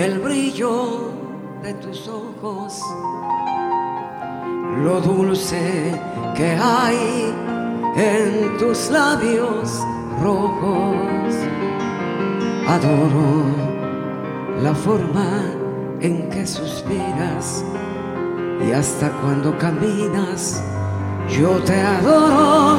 el brillo de tus ojos, lo dulce que hay en tus labios rojos. Adoro la forma en que suspiras y hasta cuando caminas yo te adoro,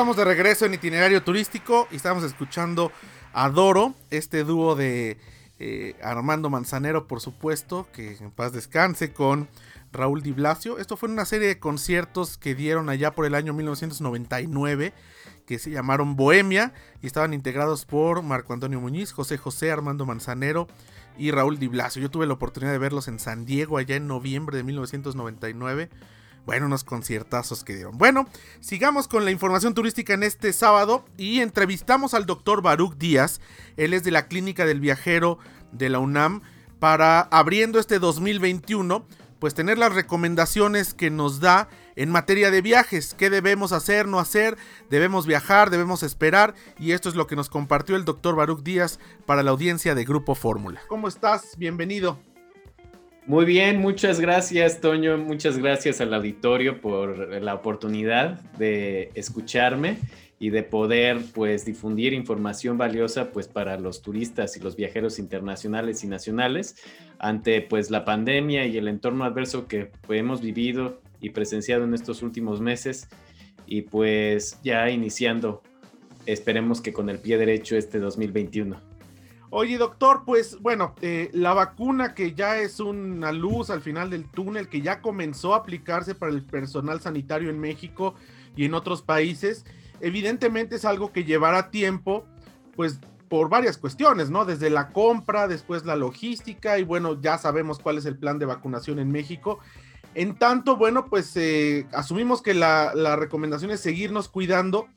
estamos de regreso en itinerario turístico y estamos escuchando Adoro, este dúo de eh, Armando Manzanero, por supuesto, que en paz descanse, con Raúl Di Blasio. Esto fue una serie de conciertos que dieron allá por el año 1999, que se llamaron Bohemia, y estaban integrados por Marco Antonio Muñiz, José José, Armando Manzanero y Raúl Di Blasio. Yo tuve la oportunidad de verlos en San Diego allá en noviembre de 1999. Bueno, unos conciertazos que dieron. Bueno, sigamos con la información turística en este sábado y entrevistamos al doctor Baruch Díaz. Él es de la Clínica del Viajero de la UNAM para abriendo este 2021, pues tener las recomendaciones que nos da en materia de viajes, qué debemos hacer, no hacer, debemos viajar, debemos esperar y esto es lo que nos compartió el doctor Baruch Díaz para la audiencia de Grupo Fórmula. ¿Cómo estás? Bienvenido. Muy bien, muchas gracias Toño, muchas gracias al auditorio por la oportunidad de escucharme y de poder pues difundir información valiosa pues para los turistas y los viajeros internacionales y nacionales ante pues la pandemia y el entorno adverso que hemos vivido y presenciado en estos últimos meses y pues ya iniciando esperemos que con el pie derecho este 2021. Oye, doctor, pues bueno, eh, la vacuna que ya es una luz al final del túnel, que ya comenzó a aplicarse para el personal sanitario en México y en otros países, evidentemente es algo que llevará tiempo, pues por varias cuestiones, ¿no? Desde la compra, después la logística y bueno, ya sabemos cuál es el plan de vacunación en México. En tanto, bueno, pues eh, asumimos que la, la recomendación es seguirnos cuidando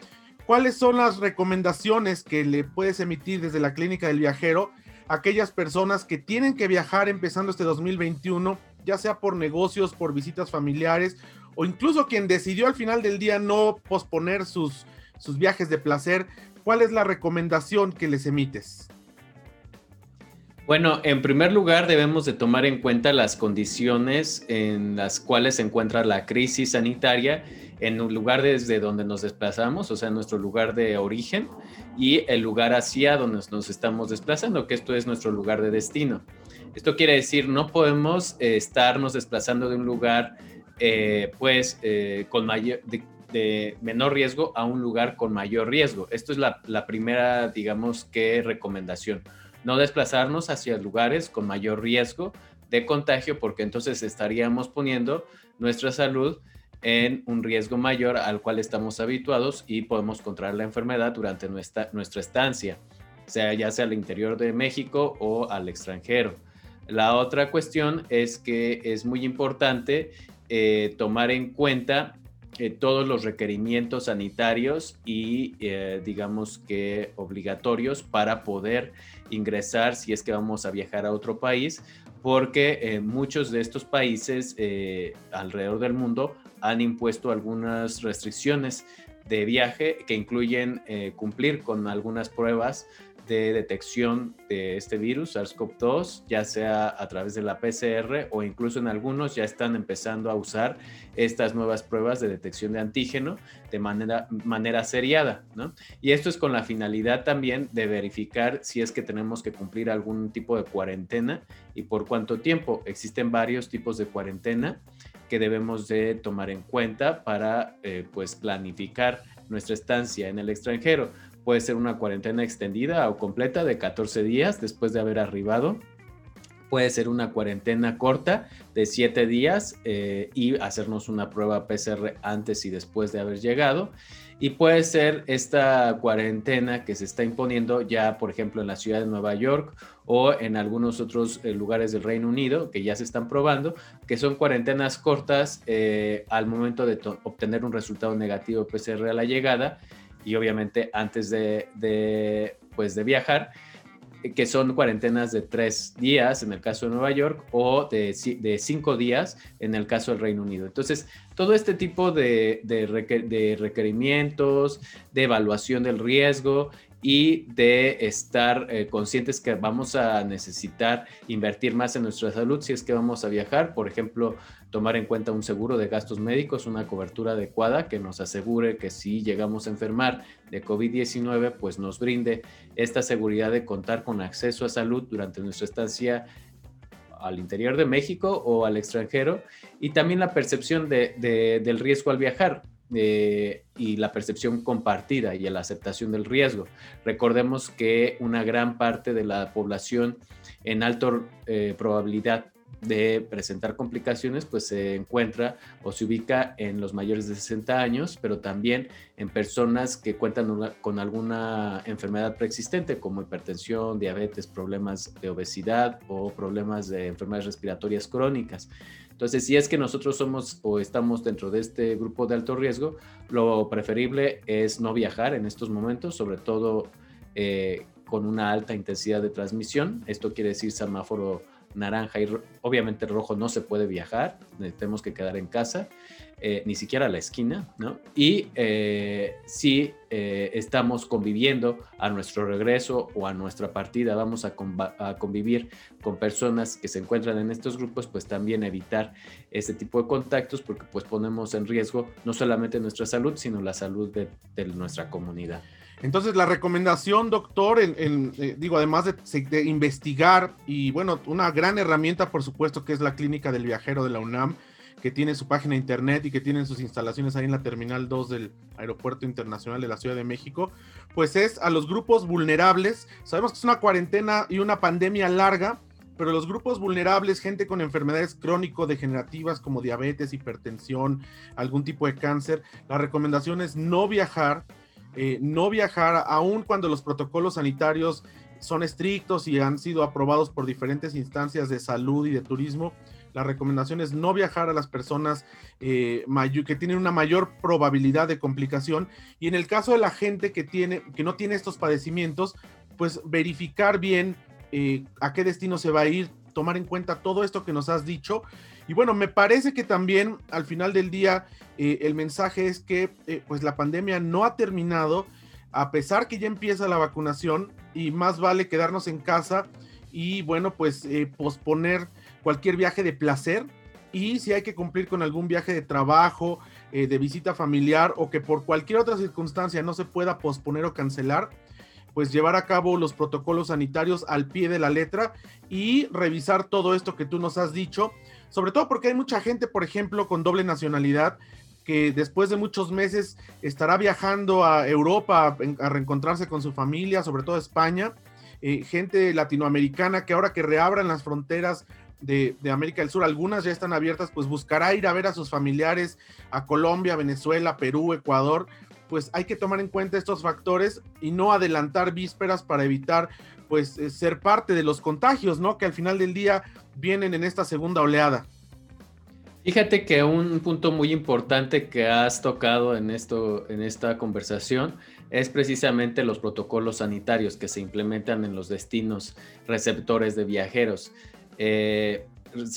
¿cuáles son las recomendaciones que le puedes emitir desde la clínica del viajero a aquellas personas que tienen que viajar empezando este 2021, ya sea por negocios, por visitas familiares o incluso quien decidió al final del día no posponer sus, sus viajes de placer? ¿Cuál es la recomendación que les emites? Bueno, en primer lugar debemos de tomar en cuenta las condiciones en las cuales se encuentra la crisis sanitaria en un lugar desde donde nos desplazamos, o sea, nuestro lugar de origen y el lugar hacia donde nos estamos desplazando, que esto es nuestro lugar de destino. Esto quiere decir, no podemos eh, estarnos desplazando de un lugar, eh, pues, eh, con mayor, de, menor riesgo a un lugar con mayor riesgo. Esto es la primera, digamos, que recomendación. No desplazarnos hacia lugares con mayor riesgo de contagio, porque entonces estaríamos poniendo nuestra salud en un riesgo mayor al cual estamos habituados y podemos contraer la enfermedad durante nuestra, nuestra estancia. sea ya sea al interior de México o al extranjero. La otra cuestión es que es muy importante eh, tomar en cuenta eh, todos los requerimientos sanitarios y eh, digamos que obligatorios para poder ingresar si es que vamos a viajar a otro país, porque muchos de estos países alrededor del mundo han impuesto algunas restricciones de viaje que incluyen cumplir con algunas pruebas de detección de este virus, SARS-CoV-2, ya sea a través de la PCR o incluso en algunos ya están empezando a usar estas nuevas pruebas de detección de antígeno de manera, manera seriada, ¿no? Y esto es con la finalidad también de verificar si es que tenemos que cumplir algún tipo de cuarentena y por cuánto tiempo. Existen varios tipos de cuarentena que debemos de tomar en cuenta para eh, pues planificar nuestra estancia en el extranjero. Puede ser una cuarentena extendida o completa de 14 días después de haber arribado. Puede ser una cuarentena corta de 7 días eh, y hacernos una prueba PCR antes y después de haber llegado. Y puede ser esta cuarentena que se está imponiendo ya, por ejemplo, en la ciudad de Nueva York o en algunos otros eh, lugares del Reino Unido que ya se están probando, que son cuarentenas cortas eh, al momento de obtener un resultado negativo PCR a la llegada y obviamente antes de, pues de viajar, que son cuarentenas de tres días en el caso de Nueva York o de, de cinco días en el caso del Reino Unido. Entonces, todo este tipo de, de, requerimientos, de evaluación del riesgo y de estar eh, conscientes que vamos a necesitar invertir más en nuestra salud si es que vamos a viajar. Por ejemplo, tomar en cuenta un seguro de gastos médicos, una cobertura adecuada que nos asegure que si llegamos a enfermar de COVID-19, pues nos brinde esta seguridad de contar con acceso a salud durante nuestra estancia al interior de México o al extranjero y también la percepción del riesgo al viajar. Eh, y la percepción compartida y la aceptación del riesgo. Recordemos que una gran parte de la población en alta eh, probabilidad de presentar complicaciones, pues se encuentra o se ubica en los mayores de 60 años, pero también en personas que cuentan con alguna enfermedad preexistente como hipertensión, diabetes, problemas de obesidad o problemas de enfermedades respiratorias crónicas. Entonces, si es que nosotros somos o estamos dentro de este grupo de alto riesgo, lo preferible es no viajar en estos momentos, sobre todo eh, con una alta intensidad de transmisión. Esto quiere decir semáforo naranja y obviamente rojo no se puede viajar, tenemos que quedar en casa, eh, ni siquiera a la esquina, ¿no? Y eh, si eh, estamos conviviendo a nuestro regreso o a nuestra partida, vamos a, convivir con personas que se encuentran en estos grupos, pues también evitar este tipo de contactos porque pues ponemos en riesgo no solamente nuestra salud, sino la salud de nuestra comunidad. Entonces, la recomendación, doctor, en, eh, digo, además de, investigar, y bueno, una gran herramienta, por supuesto, que es la Clínica del Viajero de la UNAM, que tiene su página de internet y que tienen sus instalaciones ahí en la Terminal 2 del Aeropuerto Internacional de la Ciudad de México, pues es a los grupos vulnerables. Sabemos que es una cuarentena y una pandemia larga, pero los grupos vulnerables, gente con enfermedades crónico-degenerativas como diabetes, hipertensión, algún tipo de cáncer, la recomendación es no viajar eh, no viajar, aun cuando los protocolos sanitarios son estrictos y han sido aprobados por diferentes instancias de salud y de turismo. La recomendación es no viajar a las personas eh, que tienen una mayor probabilidad de complicación y en el caso de la gente que, tiene, que no tiene estos padecimientos, pues verificar bien eh, a qué destino se va a ir, tomar en cuenta todo esto que nos has dicho y bueno, me parece que también al final del día eh, el mensaje es que eh, pues la pandemia no ha terminado, a pesar que ya empieza la vacunación y más vale quedarnos en casa y bueno, pues eh, posponer cualquier viaje de placer. Y si hay que cumplir con algún viaje de trabajo, de visita familiar o que por cualquier otra circunstancia no se pueda posponer o cancelar, pues llevar a cabo los protocolos sanitarios al pie de la letra y revisar todo esto que tú nos has dicho sobre todo porque hay mucha gente, por ejemplo, con doble nacionalidad que después de muchos meses estará viajando a Europa a, reencontrarse con su familia, sobre todo a España, eh, gente latinoamericana que ahora que reabran las fronteras de, de, América del Sur, algunas ya están abiertas, pues buscará ir a ver a sus familiares a Colombia, Venezuela, Perú, Ecuador, pues hay que tomar en cuenta estos factores y no adelantar vísperas para evitar pues eh, ser parte de los contagios, ¿no? Que al final del día vienen en esta segunda oleada. Fíjate que un punto muy importante que has tocado en, esto, en esta conversación es precisamente los protocolos sanitarios que se implementan en los destinos receptores de viajeros. Eh,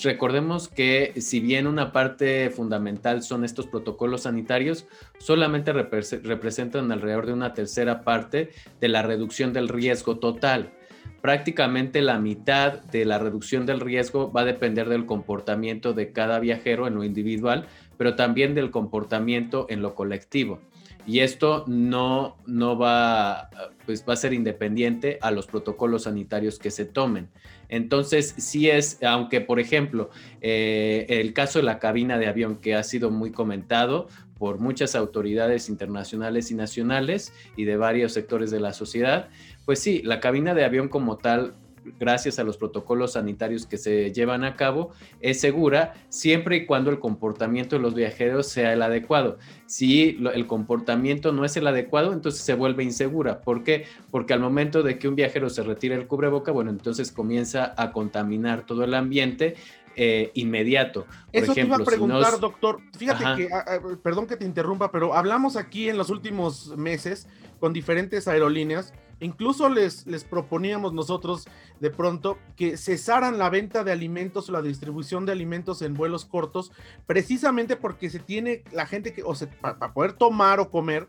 recordemos que si bien una parte fundamental son estos protocolos sanitarios, solamente representan alrededor de una tercera parte de la reducción del riesgo total. Prácticamente la mitad de la reducción del riesgo va a depender del comportamiento de cada viajero en lo individual, pero también del comportamiento en lo colectivo y esto no, no va, pues va a ser independiente a los protocolos sanitarios que se tomen. Entonces, sí es, aunque por ejemplo, eh, el caso de la cabina de avión que ha sido muy comentado por muchas autoridades internacionales y nacionales y de varios sectores de la sociedad, pues sí, la cabina de avión como tal gracias a los protocolos sanitarios que se llevan a cabo, es segura siempre y cuando el comportamiento de los viajeros sea el adecuado. Si el comportamiento no es el adecuado, entonces se vuelve insegura. ¿Por qué? Porque al momento de que un viajero se retire el cubreboca, bueno, entonces comienza a contaminar todo el ambiente eh, inmediato. Eso te iba a preguntar, doctor. Fíjate que, ah, ah, perdón que te interrumpa, pero hablamos aquí en los últimos meses con diferentes aerolíneas. Incluso les, les proponíamos nosotros de pronto que cesaran la venta de alimentos o la distribución de alimentos en vuelos cortos, precisamente porque se tiene la gente que, o sea, para poder tomar o comer,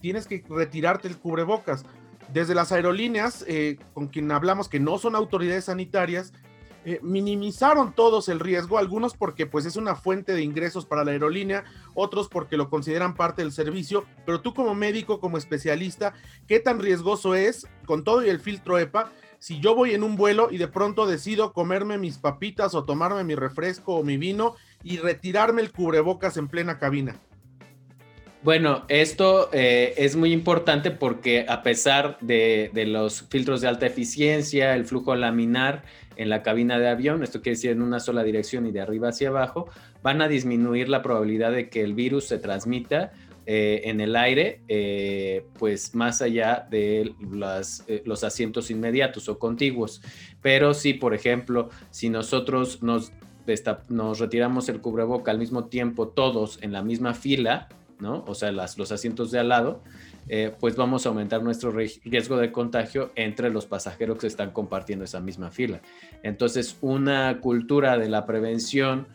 tienes que retirarte el cubrebocas. Desde las aerolíneas, eh, con quien hablamos que no son autoridades sanitarias, eh, minimizaron todos el riesgo, algunos porque pues es una fuente de ingresos para la aerolínea, otros porque lo consideran parte del servicio, pero tú como médico, como especialista, ¿qué tan riesgoso es con todo y el filtro EPA? Si yo voy en un vuelo y de pronto decido comerme mis papitas o tomarme mi refresco o mi vino y retirarme el cubrebocas en plena cabina. Bueno, esto eh, es muy importante porque a pesar de, los filtros de alta eficiencia, el flujo laminar en la cabina de avión, esto quiere decir en una sola dirección y de arriba hacia abajo, van a disminuir la probabilidad de que el virus se transmita eh, en el aire, eh, pues más allá de los asientos inmediatos o contiguos. Pero si, por ejemplo, si nosotros nos, nos retiramos el cubreboca al mismo tiempo todos en la misma fila, ¿no? O sea, los asientos de al lado, eh, pues vamos a aumentar nuestro riesgo de contagio entre los pasajeros que están compartiendo esa misma fila. Entonces, una cultura de la prevención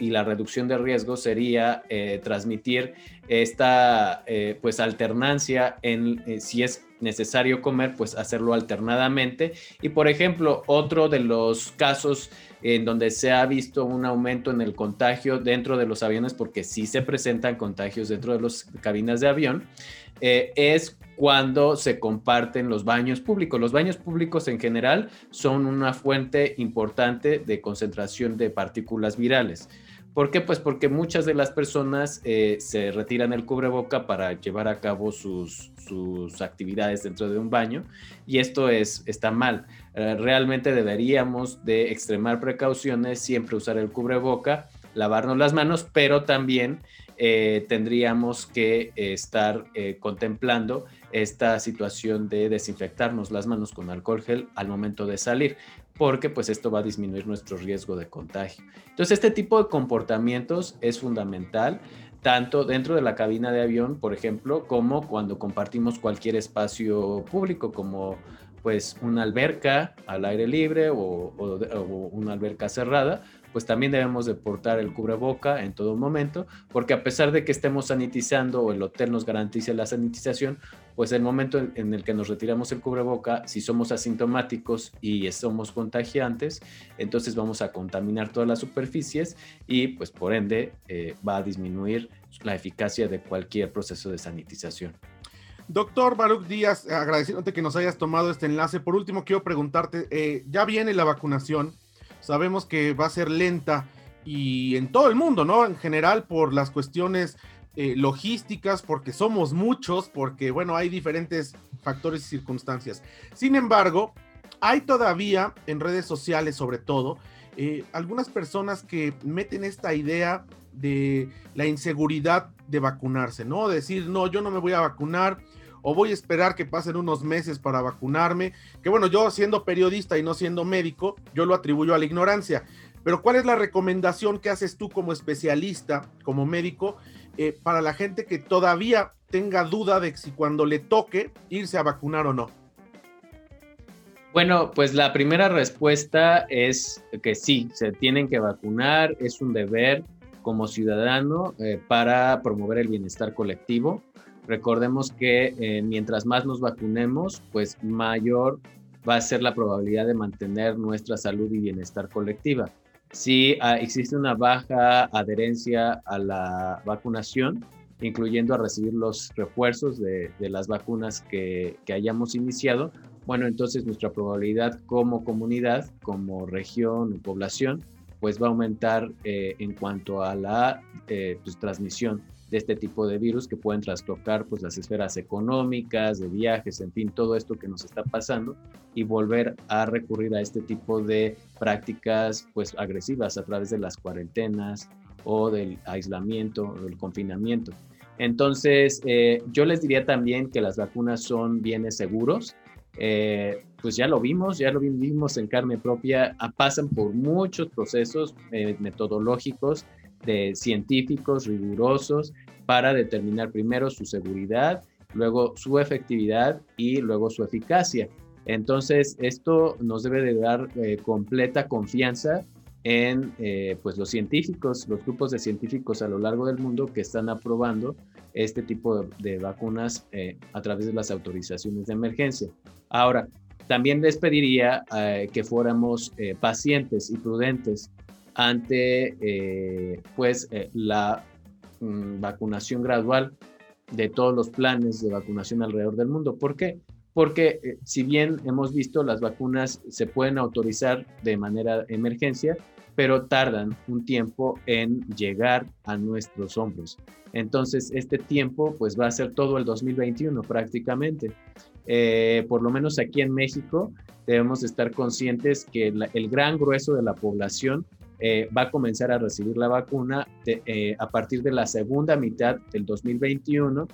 y la reducción de riesgo sería eh, transmitir esta eh, pues alternancia en si es necesario comer, pues hacerlo alternadamente. Y por ejemplo, otro de los casos en donde se ha visto un aumento en el contagio dentro de los aviones, porque sí se presentan contagios dentro de las cabinas de avión, eh, es cuando se comparten los baños públicos. Los baños públicos en general son una fuente importante de concentración de partículas virales. ¿Por qué? Pues porque muchas de las personas eh, se retiran el cubreboca para llevar a cabo sus, sus actividades dentro de un baño y esto es, está mal. Eh, realmente deberíamos de extremar precauciones, siempre usar el cubreboca, lavarnos las manos, pero también eh, tendríamos que estar contemplando esta situación de desinfectarnos las manos con alcohol gel al momento de salir porque pues esto va a disminuir nuestro riesgo de contagio. Entonces este tipo de comportamientos es fundamental tanto dentro de la cabina de avión, por ejemplo, como cuando compartimos cualquier espacio público como pues una alberca al aire libre o, una alberca cerrada, pues también debemos de portar el cubreboca en todo momento, porque a pesar de que estemos sanitizando o el hotel nos garantice la sanitización, pues el momento en, el que nos retiramos el cubreboca, si somos asintomáticos y somos contagiantes, entonces vamos a contaminar todas las superficies y pues por ende eh, va a disminuir la eficacia de cualquier proceso de sanitización. Doctor Baruch Díaz, agradeciéndote que nos hayas tomado este enlace. Por último, quiero preguntarte, eh, ya viene la vacunación, sabemos que va a ser lenta y en todo el mundo, ¿no? En general por las cuestiones eh, logísticas, porque somos muchos, porque bueno, hay diferentes factores y circunstancias. Sin embargo, hay todavía en redes sociales sobre todo eh, algunas personas que meten esta idea de la inseguridad de vacunarse, ¿no? Decir, no, yo no me voy a vacunar o voy a esperar que pasen unos meses para vacunarme, que bueno, yo siendo periodista y no siendo médico, yo lo atribuyo a la ignorancia, pero ¿cuál es la recomendación que haces tú como especialista, como médico, eh, para la gente que todavía tenga duda de si cuando le toque irse a vacunar o no? Bueno, pues la primera respuesta es que sí, se tienen que vacunar, es un deber como ciudadano eh, para promover el bienestar colectivo. Recordemos que eh, mientras más nos vacunemos, pues mayor va a ser la probabilidad de mantener nuestra salud y bienestar colectiva. Si ah, existe una baja adherencia a la vacunación, incluyendo a recibir los refuerzos de, las vacunas que, hayamos iniciado, bueno, entonces nuestra probabilidad como comunidad, como región o población, pues va a aumentar eh, en cuanto a la eh, pues, transmisión de este tipo de virus que pueden trastocar pues las esferas económicas, de viajes, en fin, todo esto que nos está pasando y volver a recurrir a este tipo de prácticas pues agresivas a través de las cuarentenas o del aislamiento o del confinamiento. Entonces, eh, yo les diría también que las vacunas son bienes seguros. Eh, pues ya lo vimos, ya lo vimos en carne propia, ah, pasan por muchos procesos eh, metodológicos de científicos rigurosos para determinar primero su seguridad, luego su efectividad y luego su eficacia. Entonces, esto nos debe de dar eh, completa confianza en eh, pues los científicos, los grupos de científicos a lo largo del mundo que están aprobando este tipo de, vacunas eh, a través de las autorizaciones de emergencia. Ahora, también les pediría que fuéramos pacientes y prudentes ante eh, pues eh, la mm, vacunación gradual de todos los planes de vacunación alrededor del mundo. ¿Por qué? Porque eh, si bien hemos visto las vacunas se pueden autorizar de manera emergencia, pero tardan un tiempo en llegar a nuestros hombros. Entonces, este tiempo pues va a ser todo el 2021 prácticamente. por lo menos aquí en México debemos estar conscientes que el gran grueso de la población eh, va a comenzar a recibir la vacuna eh, a partir de la segunda mitad del 2021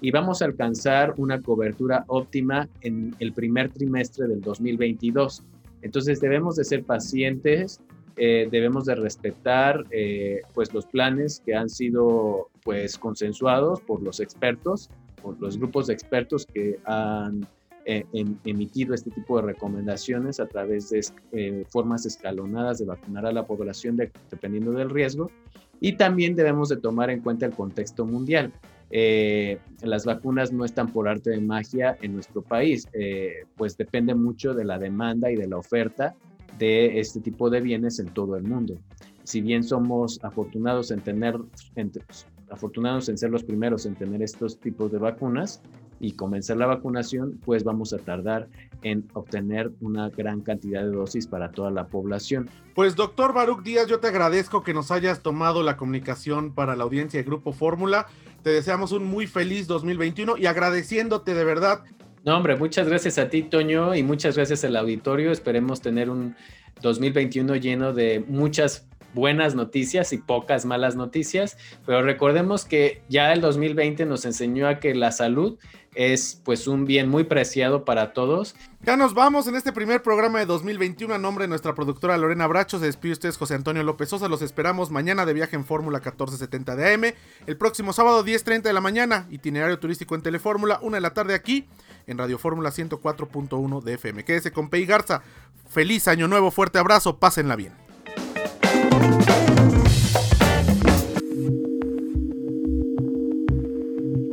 y vamos a alcanzar una cobertura óptima en el primer trimestre del 2022. Entonces debemos de ser pacientes, eh, debemos de respetar pues los planes que han sido pues consensuados por los expertos, por los grupos de expertos que han eh, emitido este tipo de recomendaciones a través de eh, formas escalonadas de vacunar a la población dependiendo del riesgo. Y también debemos de tomar en cuenta el contexto mundial. Eh, las vacunas no están por arte de magia en nuestro país, pues depende mucho de la demanda y de la oferta de este tipo de bienes en todo el mundo. Si bien somos afortunados en tener, afortunados en ser los primeros en tener estos tipos de vacunas, y comenzar la vacunación, pues vamos a tardar en obtener una gran cantidad de dosis para toda la población. Pues doctor Baruch Díaz, yo te agradezco que nos hayas tomado la comunicación para la audiencia de Grupo Fórmula. Te deseamos un muy feliz 2021 y agradeciéndote de verdad. No, hombre, muchas gracias a ti, Toño, y muchas gracias al auditorio. Esperemos tener un 2021 lleno de muchas buenas noticias y pocas malas noticias, pero recordemos que ya el 2020 nos enseñó a que la salud es pues un bien muy preciado para todos. Ya nos vamos en este primer programa de 2021 a nombre de nuestra productora Lorena Bracho, se despide ustedes José Antonio López Sosa, los esperamos mañana de viaje en Fórmula 1470 de AM, el próximo sábado 10.30 de la mañana, itinerario turístico en Telefórmula, una de la tarde aquí en Radio Fórmula 104.1 de FM. Quédese con Pei Garza, feliz año nuevo, fuerte abrazo, pásenla bien.